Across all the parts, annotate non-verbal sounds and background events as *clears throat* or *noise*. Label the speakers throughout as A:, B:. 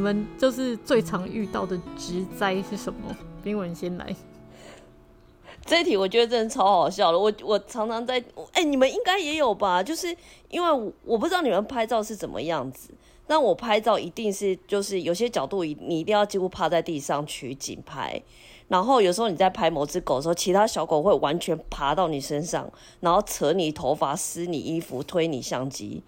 A: 你们就是最常遇到的植灾是什么？冰文先来。
B: 这一题我觉得真的超好笑的。我我常常在，哎、你们应该也有吧？就是因为我，我不知道你们拍照是怎么样子，但我拍照一定是就是有些角度你你一定要几乎趴在地上取景拍。然后有时候你在拍某只狗的时候，其他小狗会完全爬到你身上，然后扯你头发、撕你衣服、推你相机，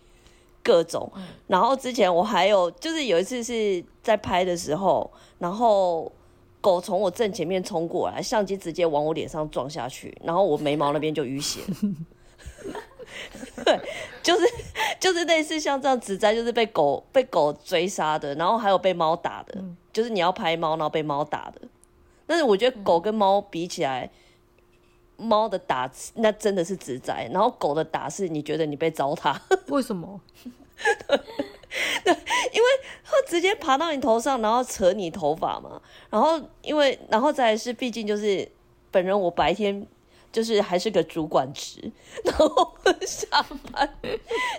B: 各种。然后之前我还有就是有一次是在拍的时候，然后狗从我正前面冲过来，相机直接往我脸上撞下去，然后我眉毛那边就淤血。*laughs* 对，就是就是类似像这样子灾，就是被狗被狗追杀的，然后还有被猫打的，就是你要拍猫，然后被猫打的。但是我觉得狗跟猫比起来，猫、嗯、的打那真的是直灾，然后狗的打是你觉得你被糟蹋。*laughs*
A: 为什么？
B: 对，因为它直接爬到你头上，然后扯你头发嘛。然后因为然后再来是，毕竟就是本人我白天就是还是个主管职，然后下班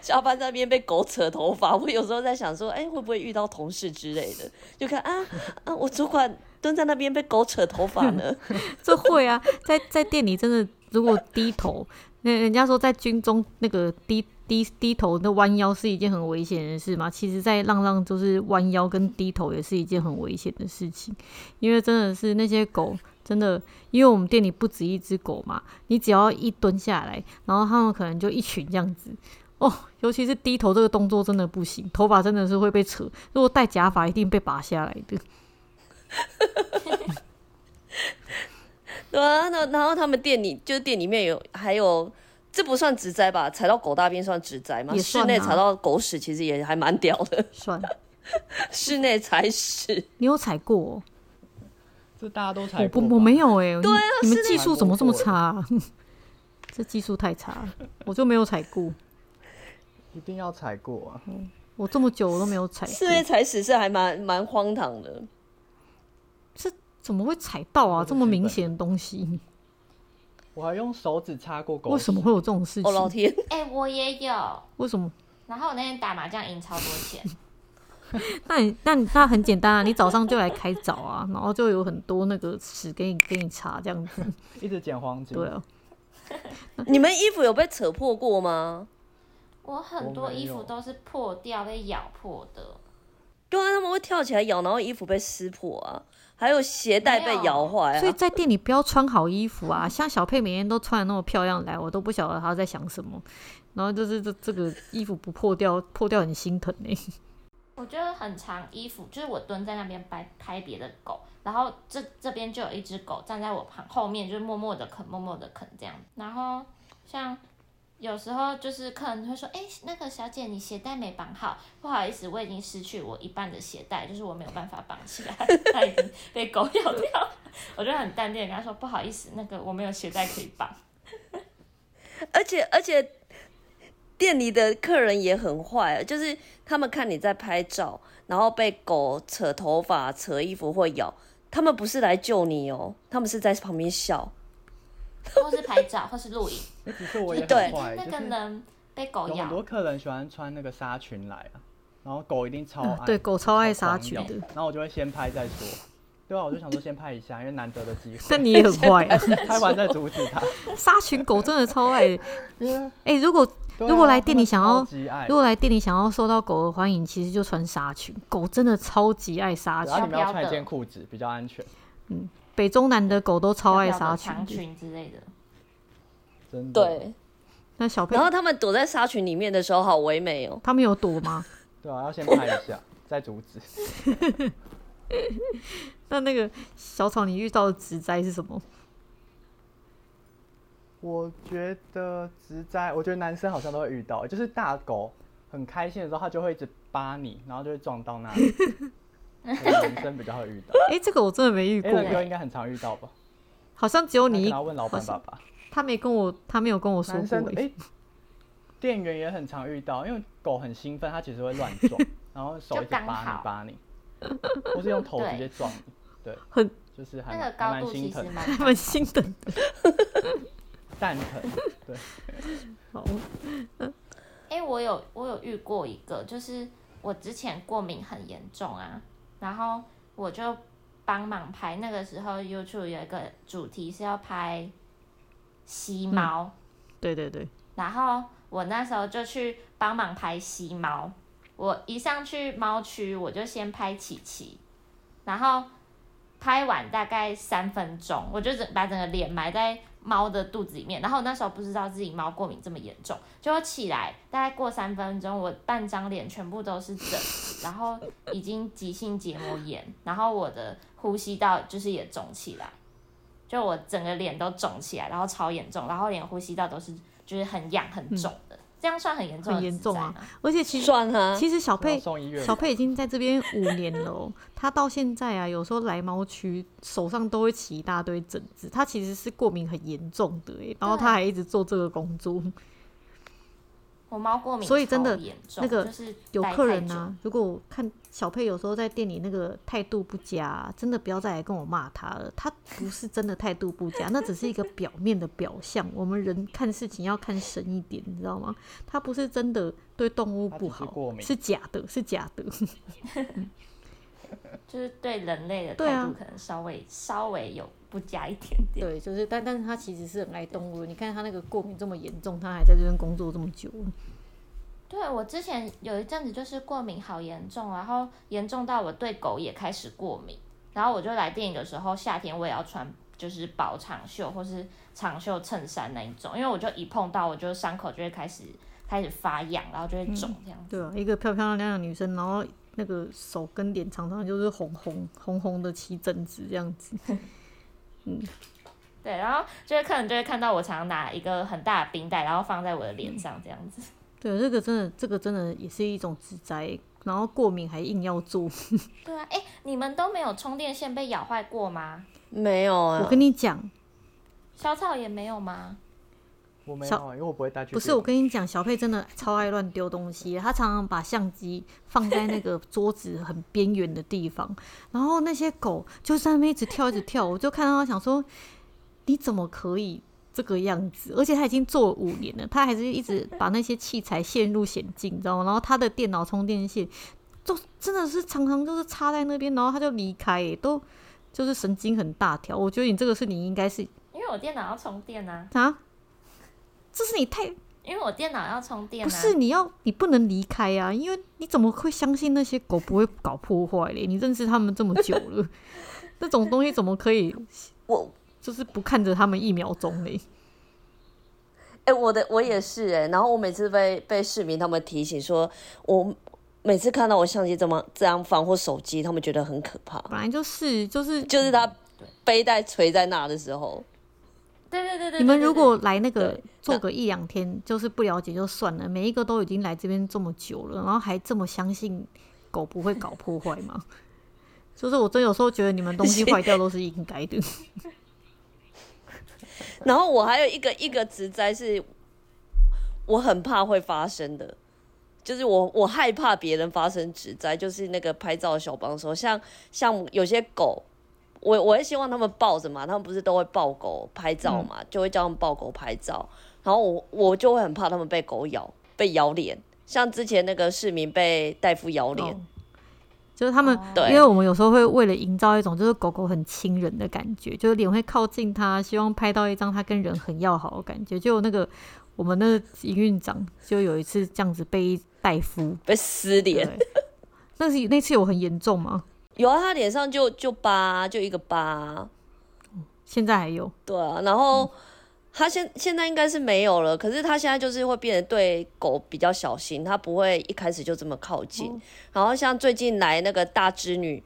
B: 下班在那边被狗扯头发，我有时候在想说，哎、欸，会不会遇到同事之类的？就看啊啊，我主管。蹲在那边被狗扯头发呢？*laughs*
A: 这会啊，在在店里真的，如果低头，那人家说在军中那个低低低头那弯腰是一件很危险的事嘛。其实，在浪浪就是弯腰跟低头也是一件很危险的事情，因为真的是那些狗真的，因为我们店里不止一只狗嘛，你只要一蹲下来，然后他们可能就一群这样子哦。尤其是低头这个动作真的不行，头发真的是会被扯，如果戴假发一定被拔下来的。*laughs*
B: 对啊，那然后他们店里就是店里面有还有，这不算植栽吧？踩到狗大便算植栽吗？室内踩到狗屎其实也还蛮屌的。
A: 算，*laughs*
B: 室内踩屎，
A: 你有踩过喔？
C: 这大家都踩过。
A: 我不，我没有哎。
B: 对啊，
A: 你们技术怎么这么差啊？*laughs* 这技术太差，我就没有踩过。
C: 一定要踩过啊！
A: 我这么久我都没有踩过。
B: 室内踩屎是还蛮蛮荒唐的。
A: 这怎么会踩到啊？这么明显的东西，
C: 我还用手指擦过狗。
A: 为什么会有这种事情？
B: 哦，老天！*laughs*
D: 哎、欸，我也有。
A: 为什么？
D: 然后我那天打麻将赢超多钱。*laughs*
A: 那你那你那很简单啊，你早上就来开早啊，*laughs* 然后就有很多那个屎给你给你擦这样子。
C: 一直捡黄金。
A: 对啊。
B: 你们衣服有被扯破过吗？
D: 我很多衣服都是破掉被咬破的。
B: 对啊，他们会跳起来咬，然后衣服被撕破啊。还有鞋带被咬坏，
A: 所以在店里不要穿好衣服啊！像小佩每天都穿的那么漂亮来，我都不晓得她在想什么。然后就是这这个衣服不破掉，破掉很心疼呢。
D: 我觉得很长衣服，就是我蹲在那边拍拍别的狗，然后这这边就有一只狗站在我旁后面，就是默默的啃，默默的啃这样。然后像。有时候就是客人会说：“哎、那个小姐，你鞋带没绑好，不好意思，我已经失去我一半的鞋带，就是我没有办法绑起来，*laughs* 它已经被狗咬掉。*laughs* ”我就很淡定跟他说：“不好意思，那个我没有鞋带可以绑。”
B: 而且而且店里的客人也很坏，就是他们看你在拍照，然后被狗扯头发、扯衣服或咬，他们不是来救你哦，他们是在旁边笑。*laughs*
D: 或是拍照，或是录影。
C: 只是我也很坏，
D: 那个人被狗咬。
C: 很多客人喜欢穿那个纱裙来啊，然后狗一定超爱。
A: 啊、对，狗超爱纱裙的。
C: 然后我就会先拍再说。对啊，我就想说先拍一下，因为难得的机会。
A: 但你也很坏啊，*laughs*
C: 拍完再阻止他。*laughs*
A: 纱裙狗真的超爱。哎、欸，如果、啊、如果来店里想要，如果来店里想要受到狗的欢迎，其实就穿纱裙。狗真的超级爱纱裙。
C: 然后你们要穿一件裤子，比较安全。
A: 嗯。北中南的狗都超爱纱裙，
D: 长裙之类的。
C: 真的。
B: 对。
A: 那小朋
B: 友，然后他们躲在纱裙里面的时候，好唯美哦。
A: 他们有躲吗？*laughs*
C: 对啊，要先拍一下，*laughs* 再阻止。*laughs*
A: 那那个小草，你遇到的植灾是什么？
C: 我觉得植栽，我觉得男生好像都会遇到，就是大狗很开心的时候，它就会一直扒你，然后就会撞到那里。男生比较会遇到，
A: 哎、欸，这个我真的没遇过。
C: 这个应该很常遇到吧？
A: 好像只有你。
C: 要问老板爸爸。
A: 他没跟我，他没有跟我说过。哎、欸，
C: 店员也很常遇到，因为狗很兴奋，它其实会乱撞，*laughs* 然后手一直扒你扒你，或是用头直接撞你，对，*laughs*
A: 很
C: 就是还
D: 那个高度其实 *laughs*
A: 蛮心疼的，
C: 蛋疼，对。
A: 好，
D: 哎、欸，我有我有遇过一个，就是。我之前过敏很严重啊，然后我就帮忙拍。那个时候 YouTube 有一个主题是要拍吸猫，
A: 嗯，对对对。
D: 然后我那时候就去帮忙拍吸猫。我一上去猫区，我就先拍琪琪，然后拍完大概三分钟，我就整把整个脸埋在猫的肚子里面。然后那时候不知道自己猫过敏这么严重，就起来，大概过三分钟，我半张脸全部都是疹，然后已经急性结膜炎，然后我的呼吸道就是也肿起来，就我整个脸都肿起来，然后超严重，然后连呼吸道都是就是很痒很肿。这样算很严重，很严重啊！
A: 而且其实
B: 算啊，
A: 其实小佩小佩已经在这边五年了喔，*laughs* 他到现在啊，有时候来猫区手上都会起一大堆疹子，他其实是过敏很严重的欸，然后他还一直做这个工作。
D: 我猫过敏，
A: 所以真的那
D: 个
A: 有客人啊，如果看小佩有时候在店里那个态度不佳，真的不要再来跟我骂他了。他不是真的态度不佳，那只是一个表面的表象。我们人看事情要看深一点，你知道吗？他不是真的对动物不好，是，是假的，是假的。*laughs*
D: 就是对人类的态度可能稍微、啊、稍微有不加一点点。
A: 对，就是但但是他其实是很爱动物。你看他那个过敏这么严重，他还在这边工作这么久。
D: 对，我之前有一阵子就是过敏好严重，然后严重到我对狗也开始过敏。然后我就来电影的时候，夏天我也要穿就是薄长袖或是长袖衬衫那一种，因为我就一碰到，我就伤口就会开始开始发痒，然后就会肿这样子。嗯、对啊，一个漂漂亮亮的女生，然后。那个手跟脸常常就是红红红红的起疹子这样子，*laughs* 嗯，对，然后就是客人就会看到我常常拿一个很大的冰袋，然后放在我的脸上这样子。
A: 对，这个真的，这个真的也是一种自灾，然后过敏还硬要做。
D: 对啊，哎、欸，你们都没有充电线被咬坏过吗？
B: 没有啊，
A: 我跟你讲，
D: 小草也没有吗？
C: 我没有、啊，因为我不会带去。
A: 不是，我跟你讲，小佩真的超爱乱丢东西。他常常把相机放在那个桌子很边缘的地方，*laughs* 然后那些狗就在那边一直跳，一直跳。我就看到他想说，你怎么可以这个样子？而且他已经做了五年了，他还是一直把那些器材陷入险境，你知道吗？然后他的电脑充电线就真的是常常就是插在那边，然后他就离开，都就是神经很大条。我觉得你这个是你应该是
D: 因为我电脑要充电啊
A: 啊。这是你太，
D: 因为我电脑要充电、啊。
A: 不是你要，你不能离开啊！因为你怎么会相信那些狗不会搞破坏嘞？你认识他们这么久了，*laughs* 这种东西怎么可以？我就是不看着他们一秒钟嘞。
B: 哎、欸，我的我也是哎、欸，然后我每次被被市民他们提醒说，我每次看到我相机这么这样放或手机，他们觉得很可怕。
A: 本来就是就是
B: 就是他背带垂在那的时候。
D: 对对对对，
A: 你们如果来那个做个一两天，就是不了解就算了。每一个都已经来这边这么久了，然后还这么相信狗不会搞破坏吗？*laughs* 就是我真有时候觉得你们东西坏掉都是应该的。*laughs*
B: 然后我还有一个一个职灾是，我很怕会发生的，就是我我害怕别人发生职灾，就是那个拍照小帮手，像像有些狗。我我也希望他们抱着嘛，他们不是都会抱狗拍照嘛，嗯、就会叫他们抱狗拍照。然后我我就会很怕他们被狗咬，被咬脸，像之前那个市民被大夫咬脸，哦，
A: 就是他们，对，因为我们有时候会为了营造一种就是狗狗很亲人的感觉，就是脸会靠近它，希望拍到一张它跟人很要好的感觉。就那个我们那个营运长就有一次这样子被大夫
B: 被撕脸，
A: 那是那次有很严重吗？
B: 有啊，他脸上就就疤，就一个疤，
A: 现在还有。
B: 对啊，然后他现现在应该是没有了，可是他现在就是会变得对狗比较小心，他不会一开始就这么靠近。哦、然后像最近来那个大织女，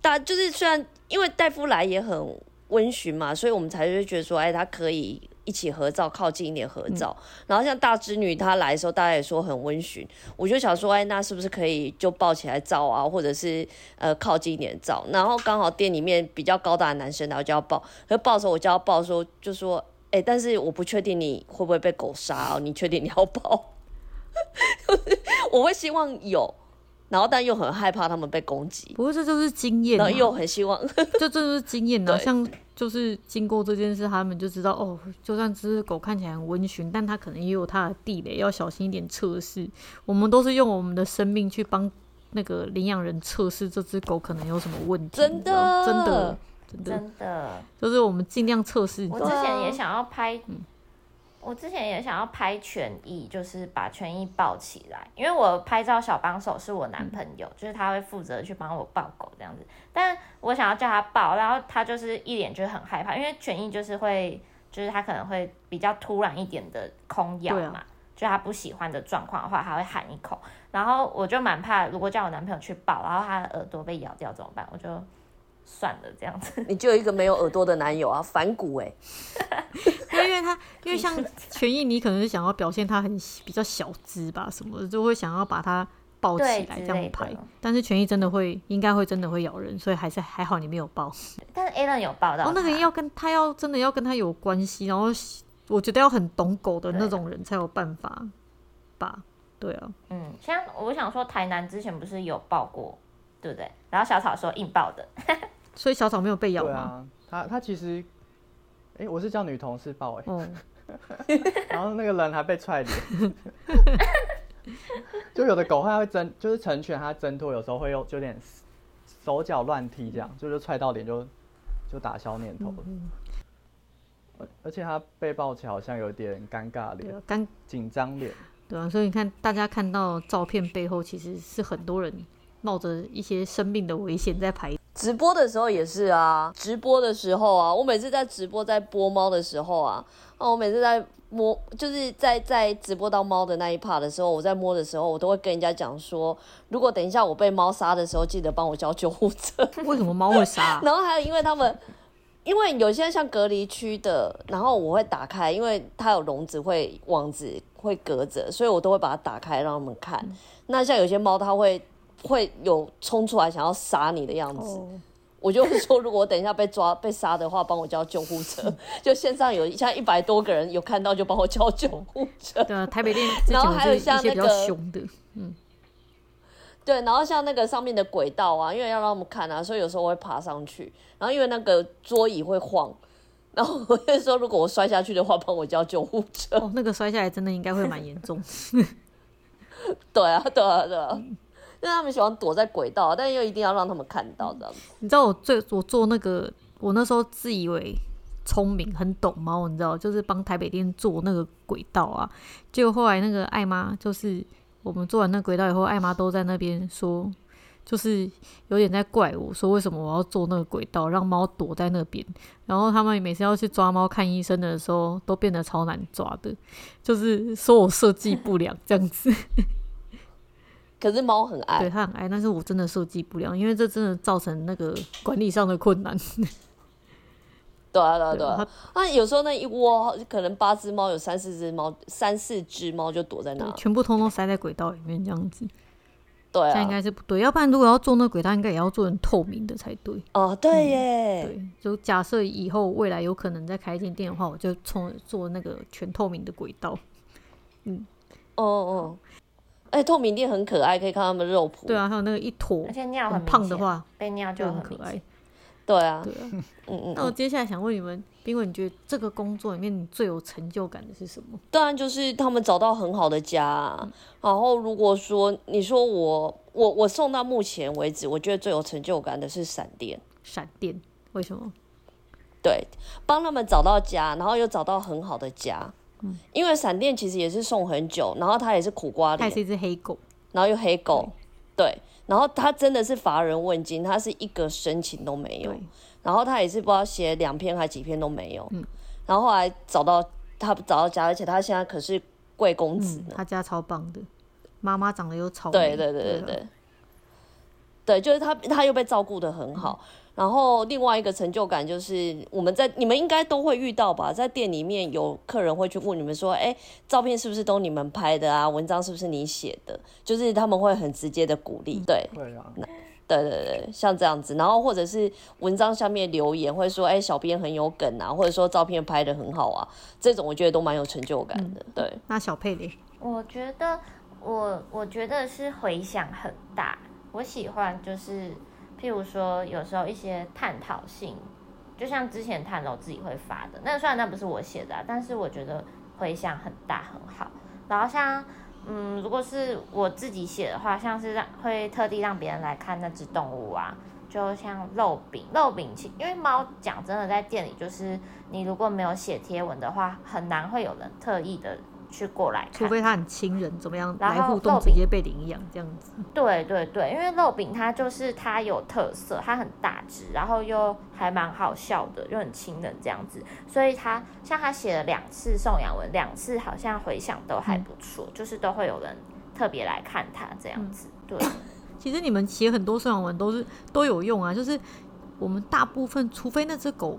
B: 大就是虽然因为戴夫来也很温驯嘛，所以我们才会觉得说，哎，他可以。一起合照，靠近一点合照。嗯、然后像大织女她来的时候，大家也说很温驯。我就想说，哎，那是不是可以就抱起来照啊，或者是呃靠近一点照？然后刚好店里面比较高大的男生，然后就要抱。可抱的时候，我就要抱说，就说，哎，但是我不确定你会不会被狗杀哦。你确定你要抱？*laughs* 我会希望有。然后，但又很害怕他们被攻击。
A: 不过这就是经验。
B: 然后又很希望，*laughs*
A: 就这就是经验呢。像就是经过这件事，他们就知道哦，就算这只狗看起来很温驯，但它可能也有它的地雷，要小心一点测试。我们都是用我们的生命去帮那个领养人测试这只狗可能有什么问题，
B: 真的，
A: 真的，真的，
D: 真的，
A: 就是我们尽量测试。
D: 我之前也想要拍，我之前也想要拍权益，就是把权益抱起来，因为我拍照小帮手是我男朋友，嗯、就是他会负责去帮我抱狗这样子。但我想要叫他抱，然后他就是一脸就是很害怕，因为权益就是会，就是他可能会比较突然一点的空咬嘛，啊、就他不喜欢的状况的话，他会喊一口。然后我就蛮怕，如果叫我男朋友去抱，然后他的耳朵被咬掉怎么办？我就算了这样子。
B: 你就有一个没有耳朵的男友啊，反骨哎、
A: 欸。*laughs* 因为他，因为像权益，你可能是想要表现他很比较小只吧，什么的，就会想要把它抱起来这样拍。但是权益真的会，应该会真的会咬人，所以还是还好你没有抱。*laughs*
D: 但是 Alan 有抱到。
A: 哦，那个要跟他要真的要跟他有关系，然后我觉得要很懂狗的那种人才有办法吧。对啊，
D: 嗯，像我想说，台南之前不是有抱过，对不对？然后小草说硬抱的，*laughs*
A: 所以小草没有被咬吗？
C: 啊，他他其实。哎、欸，我是叫女同事抱哎，嗯 *laughs* 然后那个人还被踹脸，*laughs* 就有的狗它会挣，就是成犬它挣脱，有时候会有就有点手脚乱踢这样，就是踹到脸就就打消念头了。而而且他被抱起来好像有点尴尬脸，尴紧张脸。
A: 对啊，所以你看大家看到照片背后，其实是很多人冒着一些生命的危险在拍。
B: 直播的时候也是啊，直播的时候啊，我每次在直播在播猫的时候啊，啊，我每次在摸，就是在在直播到猫的那一 part 的时候，我在摸的时候，我都会跟人家讲说，如果等一下我被猫杀的时候，记得帮我叫救护车。
A: 为什么猫会杀？*laughs*
B: 然后还有因为他们，因为有些像隔离区的，然后我会打开，因为它有笼子会网子会隔着，所以我都会把它打开让他们看。嗯、那像有些猫，它会。会有冲出来想要杀你的样子，oh. 我就会说，如果我等一下被抓被杀的话，帮我叫救护车。*laughs* 就线上有像一百多个人有看到，就帮我叫救护车。
A: 对啊，台北店，*laughs* 然后还有像那个凶的，嗯，
B: 对，然后像那个上面的轨道啊，因为要让他们看啊，所以有时候我会爬上去。然后因为那个桌椅会晃，然后我就说，如果我摔下去的话，帮我叫救护车。
A: 哦，那个摔下来真的应该会蛮严重。*laughs*
B: 对啊，对啊，对啊。嗯因为他们喜欢躲在轨道，但又一定要让他们看到这样子。
A: 你知道我最我做那个，我那时候自以为聪明，很懂猫，你知道，就是帮台北店做那个轨道啊。结果后来那个艾妈，就是我们做完那轨道以后，艾妈都在那边说，就是有点在怪我说，为什么我要做那个轨道，让猫躲在那边。然后他们每次要去抓猫看医生的时候，都变得超难抓的，就是说我设计不良这样子。
B: 可是猫很爱，
A: 对它很爱，但是我真的设计不了，因为这真的造成那个管理上的困难。*laughs*
B: 对啊，对啊，对啊。那有时候那一窝可能八只猫，有三四只猫，三四只猫就躲在那，
A: 全部通通塞在轨道里面这样子。
B: 对啊，
A: 这应该是不对。要不然如果要做那轨道，应该也要做成透明的才对。
B: 哦，对耶。
A: 嗯、对，就假设以后未来有可能再开一间店的话，我就从做那个全透明的轨道。嗯，
B: 哦哦。哎、欸，透明店很可爱，可以看他们肉脯。
A: 对啊，还有那个一坨，
D: 而且尿很，
A: 胖的话，
D: 被尿就很，
A: 很可爱。
B: 对啊，
A: 对啊，*laughs* 嗯嗯。那我接下来想问你们，宾伟，你觉得这个工作里面你最有成就感的是什么？
B: 当然就是他们找到很好的家、啊。嗯、然后如果说你说我我我送到目前为止，我觉得最有成就感的是闪电。
A: 闪电？为什么？
B: 对，帮他们找到家，然后又找到很好的家。嗯，因为闪电其实也是送很久，然后它也是苦瓜脸，
A: 它是一只黑狗，
B: 然后又黑狗，对，对，然后它真的是乏人问津，它是一个申请都没有，然后它也是不知道写两篇还几篇都没有，嗯，然后后来找到他找到家，而且他现在可是贵公子，
A: 他家超棒的，妈妈长得又超
B: 美，对对对对对，对，对，对，就是他他又被照顾的很好。嗯然后另外一个成就感就是我们在你们应该都会遇到吧，在店里面有客人会去问你们说，哎，照片是不是都你们拍的啊？文章是不是你写的？就是他们会很直接的鼓励，对，
C: 对啊，
B: 对对对，像这样子，然后或者是文章下面留言会说，哎，小编很有梗啊，或者说照片拍的很好啊，这种我觉得都蛮有成就感的。嗯、对，
A: 那小佩呢？
D: 我觉得我我觉得是回响很大，我喜欢就是。譬如说，有时候一些探讨性，就像之前探楼自己会发的，那虽然那不是我写的啊，但是我觉得回响很大很好。然后像嗯，如果是我自己写的话，像是让会特地让别人来看那只动物啊，就像肉饼，肉饼其因为猫讲真的在店里，就是你如果没有写贴文的话，很难会有人特意的。去过来看，
A: 除非他很亲人，怎
D: 么样
A: 来互动，直接被领养这样子。
D: 对对对，因为肉饼它就是它有特色，它很大只，然后又还蛮好笑的，又很亲人这样子，所以他像他写了两次送养文，两次好像回想都还不错，嗯、就是都会有人特别来看他这样子。对，*coughs*
A: 其实你们写很多送养文都是都有用啊，就是我们大部分，除非那只狗。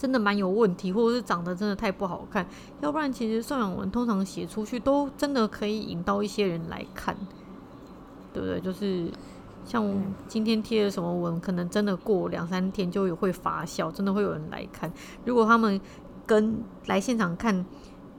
A: 真的蛮有问题，或者是长得真的太不好看，要不然其实送养文通常写出去都真的可以引到一些人来看，对不对？就是像今天贴的什么文，可能真的过两三天就会发酵，真的会有人来看。如果他们跟来现场看。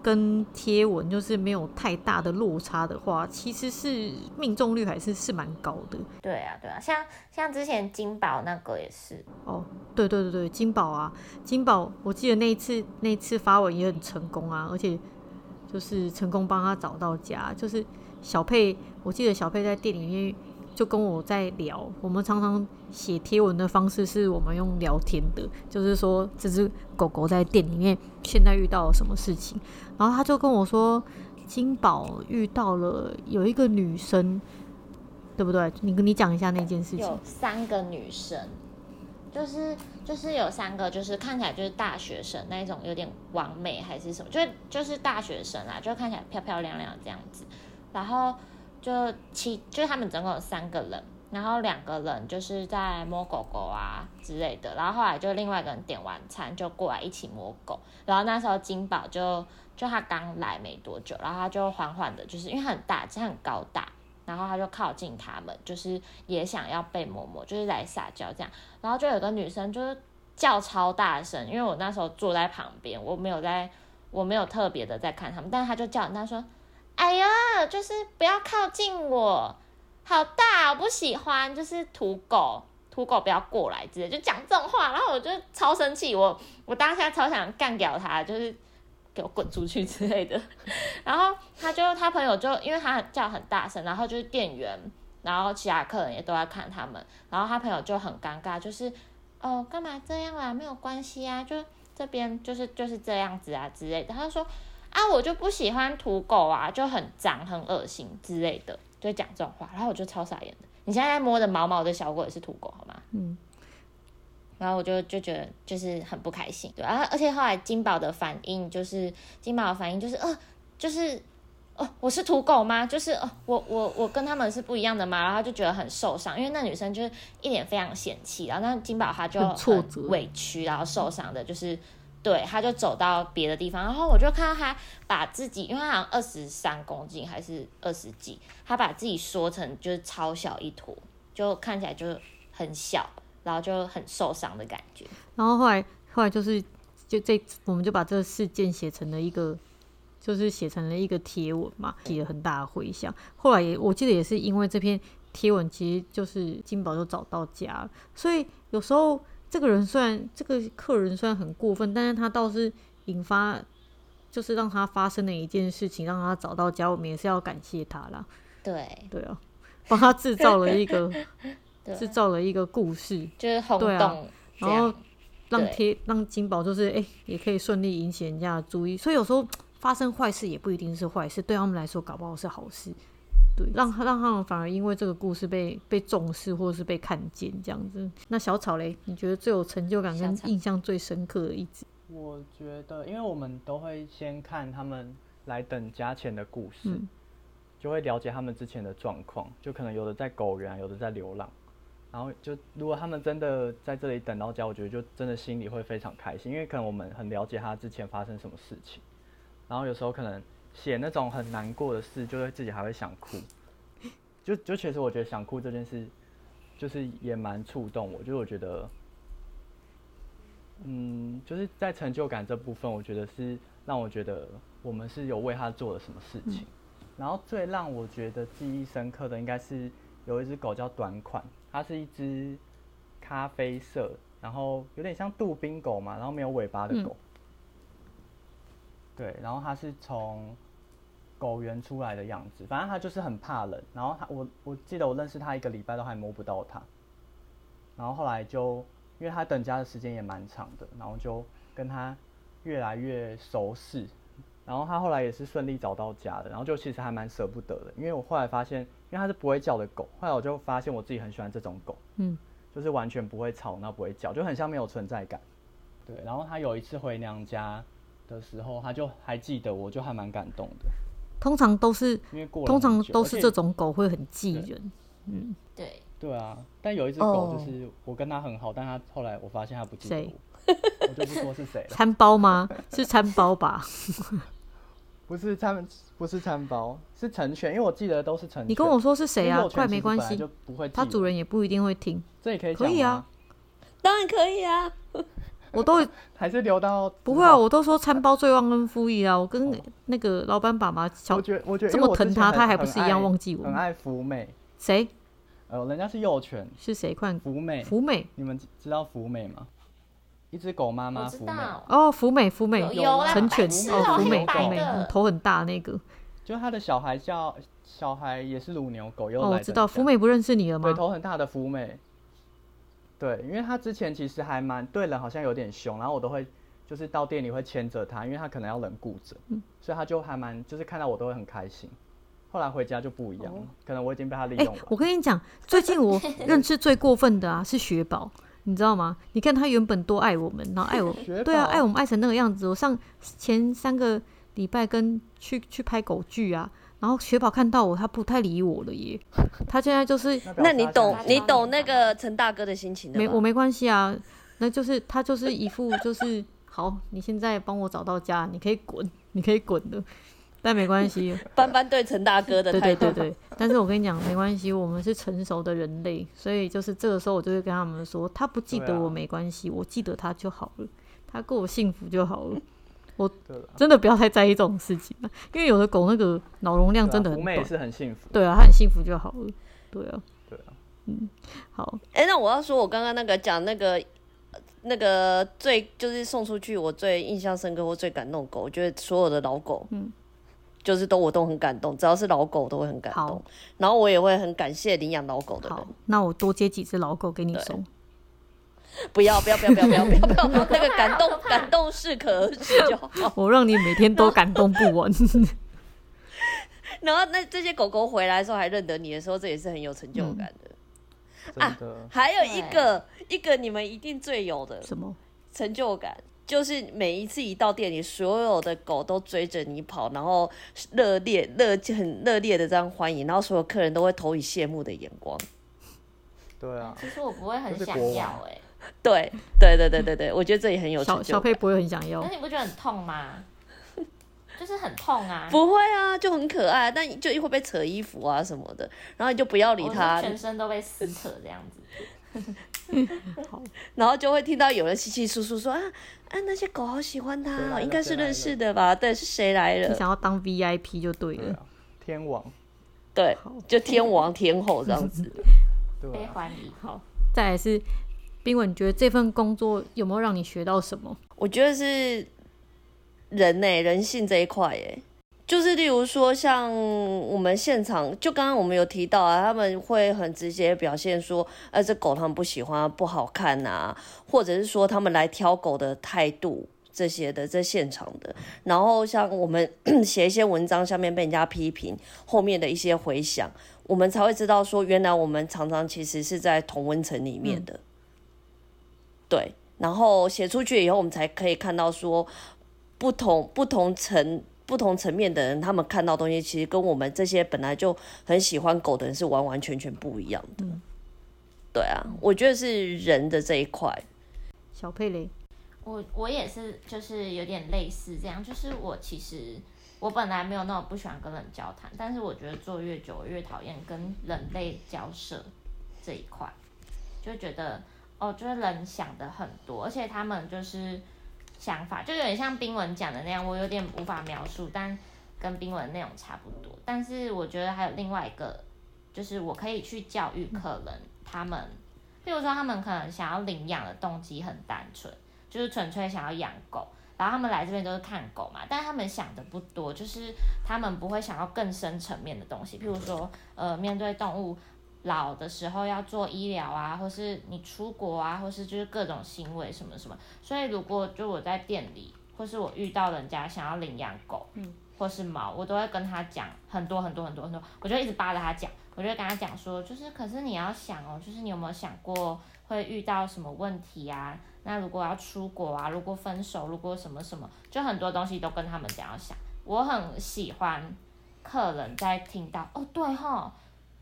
A: 跟贴文就是没有太大的落差的话，其实是命中率还是是蛮高的。
D: 对啊，对啊，像像之前金宝那个也是。
A: 哦，对对对对，金宝啊，金宝，我记得那一次那一次发文也很成功啊，而且就是成功帮他找到家。就是小佩，我记得小佩在店里面就跟我在聊，我们常常写贴文的方式是我们用聊天的，就是说这只狗狗在店里面现在遇到了什么事情。然后他就跟我说，金宝遇到了有一个女生，对不对？你跟你讲一下那件事情。
D: 有三个女生，就是就是有三个，就是看起来就是大学生那种，有点完美还是什么，就就是大学生啊，就看起来漂漂亮亮这样子。然后就其就他们总共有三个人，然后两个人就是在摸狗狗啊之类的。然后后来就另外一个人点完餐就过来一起摸狗。然后那时候金宝就。就他刚来没多久，然后他就缓缓的，就是因为很大，他很高大，然后他就靠近他们，就是也想要被摸摸，就是来撒娇这样。然后就有个女生就是叫超大声，因为我那时候坐在旁边，我没有在，我没有特别的在看他们，但是他就叫他说：“哎呀，就是不要靠近我，好大，我不喜欢，就是土狗，土狗不要过来之类，就讲这种话。”然后我就超生气，我我当下超想干掉他，就是。给我滚出去之类的，*laughs* 然后他就他朋友就因为他叫很大声，然后就是店员，然后其他客人也都在看他们，然后他朋友就很尴尬，就是哦干嘛这样啊，没有关系啊，就这边就是就是这样子啊之类的，他就说啊我就不喜欢土狗啊，就很脏很恶心之类的，就讲这种话，然后我就超傻眼的，你现在摸的毛毛的小狗也是土狗好吗？嗯。然后我就就觉得就是很不开心，对，啊而且后来金宝的反应就是金宝的反应就是呃就是哦我是土狗吗？就是哦我我我跟他们是不一样的吗？然后就觉得很受伤，因为那女生就是一脸非常嫌弃，然后那金宝他就很委屈，然后受伤的就是对，他就走到别的地方，然后我就看到他把自己，因为他好像二十三公斤还是二十几，他把自己缩成就是超小一坨，就看起来就很小。然后就很受伤的感觉。
A: 然后后来，后来就是，就这，我们就把这个事件写成了一个，就是写成了一个贴文嘛，起了很大的回响。后来也，我记得也是因为这篇贴文，其实就是金宝就找到家。所以有时候这个人虽然这个客人虽然很过分，但是他倒是引发，就是让他发生了一件事情，让他找到家，我们也是要感谢他啦。
D: 对，*laughs*
A: 对啊，帮他制造了一个。*laughs* 制造了一个故事，
D: 就是轰动，
A: 啊、然后让贴让金宝就是哎、欸，也可以顺利引起人家的注意。所以有时候发生坏事也不一定是坏事，对他们来说搞不好是好事。对，让让他们反而因为这个故事被被重视或者是被看见这样子。那小草嘞，你觉得最有成就感跟印象最深刻的一集？
C: 我觉得，因为我们都会先看他们来等家前的故事，嗯、就会了解他们之前的状况，就可能有的在狗园，有的在流浪。然后就，如果他们真的在这里等到家，我觉得就真的心里会非常开心，因为可能我们很了解他之前发生什么事情。然后有时候可能写那种很难过的事，就会自己还会想哭。就就其实我觉得想哭这件事，就是也蛮触动我。就是我觉得，嗯，就是在成就感这部分，我觉得是让我觉得我们是有为他做了什么事情。然后最让我觉得记忆深刻的，应该是有一只狗叫短款。它是一只咖啡色，然后有点像杜宾狗嘛，然后没有尾巴的狗。嗯、对，然后它是从狗园出来的样子。反正它就是很怕冷，然后它我我记得我认识它一个礼拜都还摸不到它，然后后来就因为它等家的时间也蛮长的，然后就跟它越来越熟识。然后它后来也是顺利找到家的，然后就其实还蛮舍不得的，因为我后来发现，因为它是不会叫的狗，后来我就发现我自己很喜欢这种狗，嗯，就是完全不会吵闹，不会叫，就很像没有存在感。对，然后它有一次回娘家的时候，他就还记得我，就还蛮感动的。
A: 通常都是，因为过了，通常都是这种狗会很记人，嗯，
D: 对，
C: 对啊。但有一只狗就是我跟他很好，但他后来我发现他不记得我。我就不说是谁了。
A: 餐包吗？是餐包吧？*laughs*
C: 不是餐，不是餐包，是成犬。因为我记得都是成犬。
A: 你跟我说是谁啊？快没关系，
C: 就不会。
A: 它主人也不一定会听。
C: 这也可以
A: 可以啊，
B: 当然可以啊。
A: 我都
C: 还是留到
A: 不会啊，我都说餐包最忘恩负义啊。我跟那个老板爸妈，
C: 我觉得我觉得
A: 这么疼他，他还不是一样忘记我？
C: 很爱福美。
A: 谁？
C: 呃，人家是幼犬。
A: 是谁？快
C: 福美。
A: 福美，
C: 你们知道福美吗？一只狗妈妈福美
A: 哦，福美福美
D: 有
A: 成犬哦，福美福美头很大那个，
C: 就他的小孩叫小孩也是乳牛狗，又来
A: 哦，我知道福美不认识你了吗？
C: 对，头很大的福美，对，因为他之前其实还蛮对人好像有点凶，然后我都会就是到店里会牵着他，因为他可能要人顾着，嗯，所以他就还蛮就是看到我都会很开心。后来回家就不一样了，可能我已经被他利用了。
A: 我跟你讲，最近我 *laughs* 认识最过分的啊是雪宝。你知道吗？你看他原本多爱我们，然后爱我，对啊，爱我们爱成那个样子。我上前三个礼拜跟去去拍狗剧啊，然后雪宝看到我，他不太理我了耶。*laughs* 他现在就是，
B: 那你懂你懂那个陈大哥的心情的吗？
A: 没，我没关系啊。那就是他就是一副就是 *laughs* 好，你现在帮我找到家，你可以滚，*laughs* 你可以滚的。但没关系，
B: 班班对陈大哥的态度。
A: 对对对对，但是我跟你讲，没关系，我们是成熟的人类，所以就是这个时候，我就会跟他们说，他不记得我没关系，我记得他就好了，他过我幸福就好了。我真的不要太在意这种事情了，因为有的狗那个脑容量真的很短，
C: 是很幸福。
A: 对啊，它很幸福就好了。对啊，
C: 对啊，
A: 嗯，好。
B: 哎，那我要说，我刚刚那个讲那个那个最就是送出去，我最印象深刻或最感动狗，我觉得所有的老狗，嗯。就是都我都很感动，只要是老狗都会很感动。好然后我也会很感谢领养老狗的人。
A: 那我多接几只老狗给你送。*laughs*
B: 不要不要不要不要不要不要 *laughs* 不要，那个感动感动适可而止就好。*laughs*
A: 我让你每天都感动不完。
B: 然后那这些狗狗回来的时候还认得你的时候，这也是很有成就感的。嗯、啊，还有一个一个你们一定最有的
A: 什么
B: 成就感？就是每一次一到店里，所有的狗都追着你跑，然后热烈、热很热烈的这样欢迎，然后所有客人都会投以羡慕的眼光。
C: 对啊，
D: 其实我不会很想要哎、欸。*laughs*
B: 对对对对对对，我觉得这也很有
A: 小小佩不会很想要。
D: 那你不觉得很痛吗？*laughs* 就是很痛啊。
B: 不会啊，就很可爱，但就会被扯衣服啊什么的，然后你就不要理他，
D: 全身都被撕扯这样子。*laughs*
B: 好，然后就会听到有人稀稀疏疏说啊。啊，那些狗好喜欢他，应该是认识的吧？对，是谁来了？
A: 你想要当 VIP 就对了，
C: 天王，
B: 对，就天王天后这样子，
D: 被欢迎。
A: 好，再来是冰文，你觉得这份工作有没有让你学到什么？
B: 我觉得是人呢、欸，人性这一块，哎。就是例如说，像我们现场，就刚刚我们有提到啊，他们会很直接表现说，呃，这狗他们不喜欢，不好看啊，或者是说他们来挑狗的态度这些的，在现场的。然后像我们 *clears throat* 写一些文章，下面被人家批评，后面的一些回响，我们才会知道说，原来我们常常其实是在同温层里面的。嗯、对，然后写出去以后，我们才可以看到说，不同不同层。不同层面的人，他们看到东西，其实跟我们这些本来就很喜欢狗的人是完完全全不一样的。嗯、对啊，我觉得是人的这一块。
A: 小佩雷，
D: 我我也是，就是有点类似这样。就是我其实我本来没有那么不喜欢跟人交谈，但是我觉得做越久越讨厌跟人类交涉这一块，就觉得哦，就是人想的很多，而且他们就是。想法就有点像冰文讲的那样，我有点无法描述，但跟冰文内容差不多。但是我觉得还有另外一个，就是我可以去教育客人，他们，譬如说他们可能想要领养的动机很单纯，就是纯粹想要养狗，然后他们来这边都是看狗嘛，但他们想的不多，就是他们不会想要更深层面的东西，譬如说，呃，面对动物老的时候要做医疗啊，或是你出国啊，或是就是各种行为什么什么。所以如果就我在店里，或是我遇到人家想要领养狗，嗯，或是猫，我都会跟他讲很多很多很多很多，我就一直扒着他讲。我就跟他讲说，就是可是你要想哦，就是你有没有想过会遇到什么问题啊？那如果要出国啊，如果分手，如果什么什么，就很多东西都跟他们这样想。我很喜欢客人在听到哦，对齁，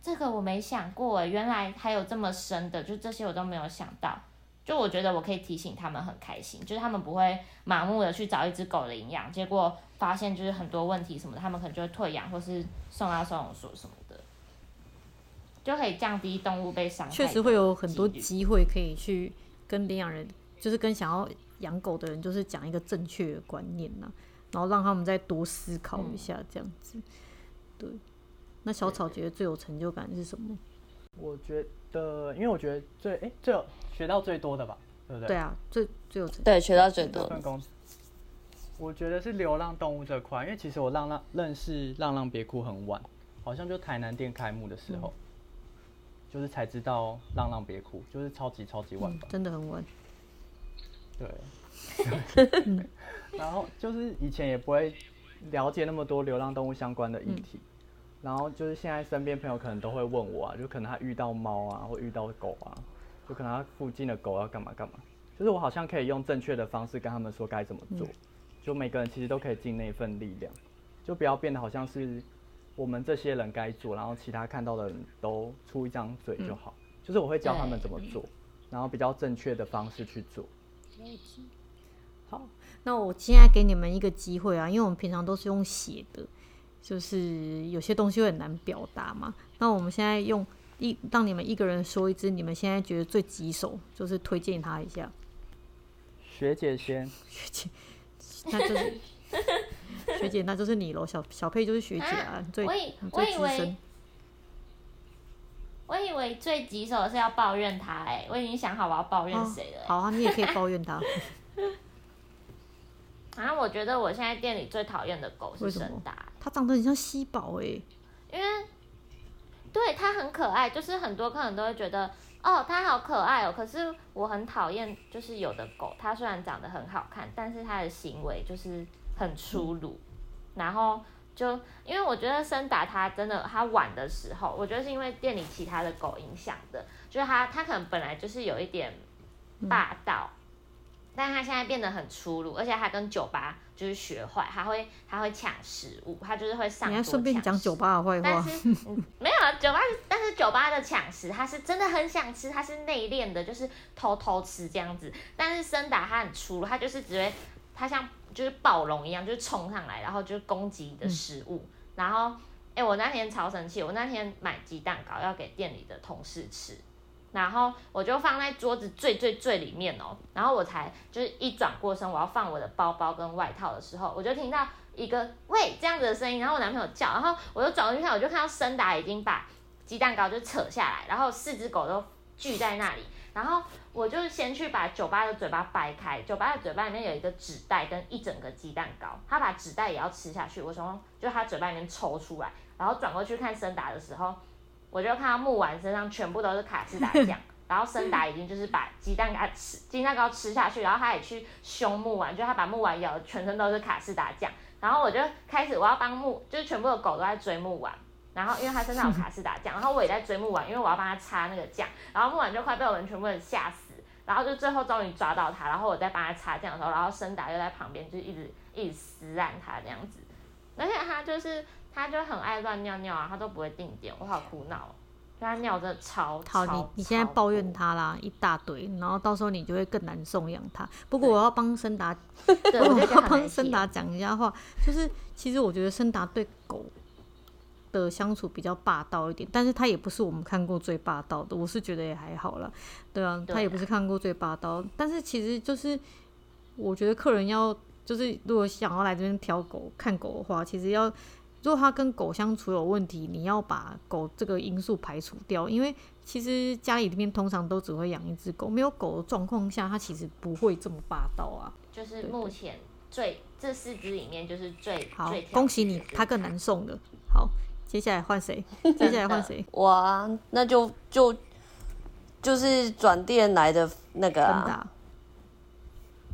D: 这个我没想过诶，原来还有这么深的，就这些我都没有想到。就我觉得我可以提醒他们很开心，就是他们不会盲目的去找一只狗的领养，结果发现就是很多问题什么的，他们可能就会退养或是送到收容所什么的。就可以降低动物被伤害。确
A: 实会有很多机会可以去跟领养人，就是跟想要养狗的人，就是讲一个正确的观念呐，然后让他们再多思考一下这样子。嗯、对，那小草觉得最有成就感是什么？
C: 我觉得，因为我觉得最哎、欸、最有学到最多的吧，对不对？
A: 对啊，最最有成就
B: 对学到最多的。
C: 我觉得是流浪动物这块，因为其实我浪浪认识浪浪别哭很晚，好像就台南店开幕的时候。嗯就是才知道浪浪别哭，就是超级超级晚吧，
A: 嗯，真的很晚。
C: 对，*laughs* *laughs* 然后就是以前也不会了解那么多流浪动物相关的议题，嗯，然后就是现在身边朋友可能都会问我啊，就可能他遇到猫啊，或遇到狗啊，就可能他附近的狗要干嘛干嘛，就是我好像可以用正确的方式跟他们说该怎么做，嗯，就每个人其实都可以尽那份力量，就不要变得好像是。我们这些人该做，然后其他看到的人都出一张嘴就好。嗯、就是我会教他们怎么做，然后比较正确的方式去做。
A: 好，那我现在给你们一个机会啊，因为我们平常都是用写的，就是有些东西会很难表达嘛。那我们现在用一让你们一个人说一支你们现在觉得最棘手，就是推荐他一下。
C: 学姐先，
A: 学姐，那就是。学姐，那就是你喽。小小佩就是学姐啊，啊最最
D: 资深。我以为最棘手的是要抱怨他，哎，我已经想好我要抱怨谁了、哦。
A: 好啊，你也可以抱怨他。
D: 啊，我觉得我现在店里最讨厌的狗是森达，
A: 它长得很像西宝哎，
D: 因为对它很可爱，就是很多客人都会觉得哦，它好可爱哦。可是我很讨厌，就是有的狗，它虽然长得很好看，但是它的行为就是。很粗鲁，然后就因为我觉得森达它真的它晚的时候，我觉得是因为店里其他的狗影响的，就是它它可能本来就是有一点霸道，嗯、但他现在变得很粗鲁，而且他跟酒吧就是学坏，他会他会抢食物，他就是会上桌抢。你还顺便讲酒吧的坏话？但是、*laughs* 嗯、没有啊，酒吧但是酒吧的抢食，他是真的很想吃，他是内敛的，就是偷偷吃这样子。但是森达他很粗鲁，他就是只会他像。就是暴龙一样，就是冲上来，然后就是攻击你的食物。嗯、然后，哎、欸，我那天超生气，我那天买鸡蛋糕要给店里的同事吃，然后我就放在桌子最最最里面哦。然后我才就是一转过身，我要放我的包包跟外套的时候，我就听到一个喂这样子的声音，然后我男朋友叫，然后我就转过去看，我就看到森达已经把鸡蛋糕就扯下来，然后四只狗都聚在那里。然后我就先去把酒吧的嘴巴掰开，酒吧的嘴巴里面有一个纸袋跟一整个鸡蛋糕，他把纸袋也要吃下去，我从就他嘴巴里面抽出来，然后转过去看森达的时候，我就看到木丸身上全部都是卡士达酱，*laughs* 然后森达已经就是把鸡蛋糕吃鸡蛋糕吃下去，然后他也去凶木丸，就他把木丸咬的全身都是卡士达酱，然后我就开始我要帮木，就是全部的狗都在追木丸。然后，因为他身上有卡士达酱，然后我也在追木丸，因为我要帮他擦那个酱。然后木丸就快被我们全部人吓死，然后就最后终于抓到他，然后我在帮他擦酱的时候，然后森达又在旁边就一直一直撕烂他这样子。而且他就是他就很爱乱尿尿啊，他都不会定点，我好苦恼，他尿真的超超。
A: 好，你你现在抱怨他啦一大堆，然后到时候你就会更难送养他。不过我要帮森达，*laughs* 我要帮森达讲一下话，就是其实我觉得森达对狗。的相处比较霸道一点，但是他也不是我们看过最霸道的，我是觉得也还好啦，对啊，他也不是看过最霸道，但是其实就是我觉得客人要就是如果想要来这边挑狗看狗的话，其实要如果他跟狗相处有问题，你要把狗这个因素排除掉，因为其实家里里面通常都只会养一只狗，没有狗的状况下，它其实不会这么霸道啊。
D: 就是目前最这四只里面就是最
A: 好
D: 最，
A: 恭喜你，它更难送的。好，接下来换谁？接下来换 *laughs* 谁？
B: 哇，那就就就是转店来的那个、啊，
A: 芬达。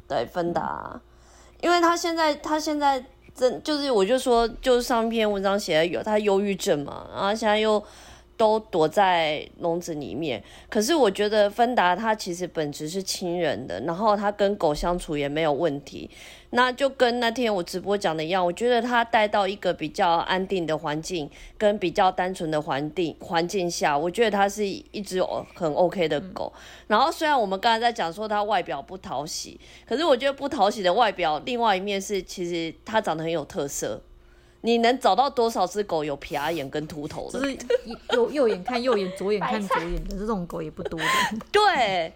B: 对，芬达，因为他现在他现在真就是，我就说，就是上篇文章写的有他忧郁症嘛，然后现在又。都躲在笼子里面，可是我觉得芬达它其实本质是亲人的，然后它跟狗相处也没有问题，那就跟那天我直播讲的一样，我觉得它带到一个比较安定的环境，跟比较单纯的环境环境下，我觉得它是一只很 OK 的狗。然后虽然我们刚才在讲说它外表不讨喜，可是我觉得不讨喜的外表，另外一面是其实它长得很有特色。你能找到多少只狗有撇眼跟秃头的？
A: 就是右右眼看右眼，左眼看左眼的这种狗也不多的。*laughs*
B: 对，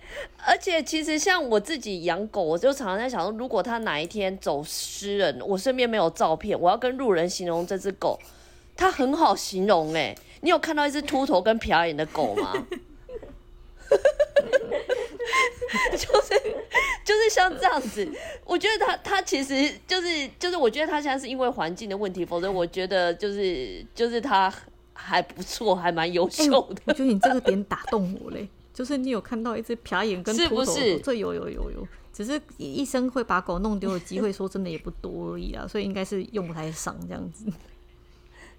B: 而且其实像我自己养狗，我就常常在想说，如果它哪一天走失了，我身边没有照片，我要跟路人形容这只狗，它很好形容哎。你有看到一只秃头跟撇眼的狗吗？*laughs* *laughs* 就是就是像这样子，我觉得他他其实就是就是，我觉得他现在是因为环境的问题，否则我觉得就是就是他还不错，还蛮优秀的、欸。
A: 我觉得你这个点打动我嘞，就是你有看到一只瞟眼跟秃头，
B: 是不是？
A: 这有有有有，只是一生会把狗弄丢的机会，说真的也不多而已啦，所以应该是用不太上这样子。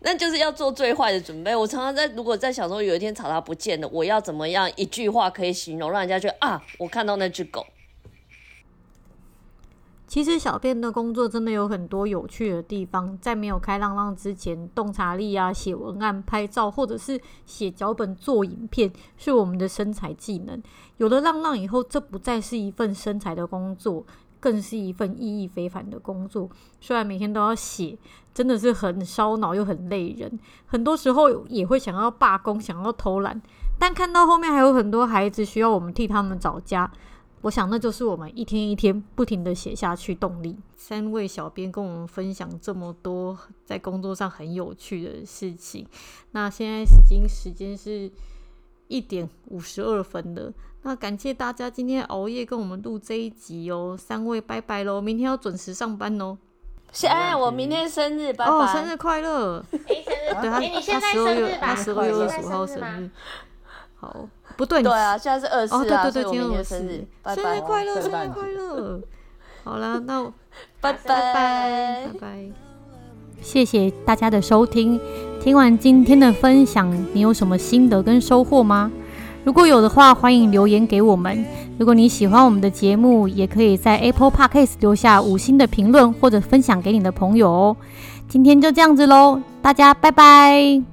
B: 那就是要做最坏的准备。我常常在，如果在想说有一天草它不见了，我要怎么样一句话可以形容，让人家觉得啊，我看到那只狗。
A: 其实小编的工作真的有很多有趣的地方，在没有开浪浪之前，洞察力啊、写文案、拍照，或者是写脚本、做影片，是我们的身材技能。有了浪浪以后，这不再是一份身材的工作。更是一份意义非凡的工作，虽然每天都要写，真的是很烧脑又很累人，很多时候也会想要罢工，想要偷懒，但看到后面还有很多孩子需要我们替他们找家，我想那就是我们一天一天不停的写下去动力。三位小编跟我们分享这么多在工作上很有趣的事情，那现在已经时间是一点五十二分了。那感谢大家今天熬夜跟我们录这一集哦，三位拜拜喽，明天要准时上班哦。
B: 哎，我明天生日，拜拜。
A: 哦，生日快乐！
D: 哎，生日，
A: 对他，他十二月，他十二月二十五号生日。好，不对，
B: 对啊，现在是二十四，
A: 对对对，今天
B: 我生日，
A: 生日快乐，生日快乐。好啦，那
B: 拜拜拜
A: 拜，谢谢大家的收听。听完今天的分享，你有什么心得跟收获吗？如果有的话，欢迎留言给我们。如果你喜欢我们的节目，也可以在 Apple parkase 留下五星的评论，或者分享给你的朋友哦。今天就这样子喽，大家拜拜。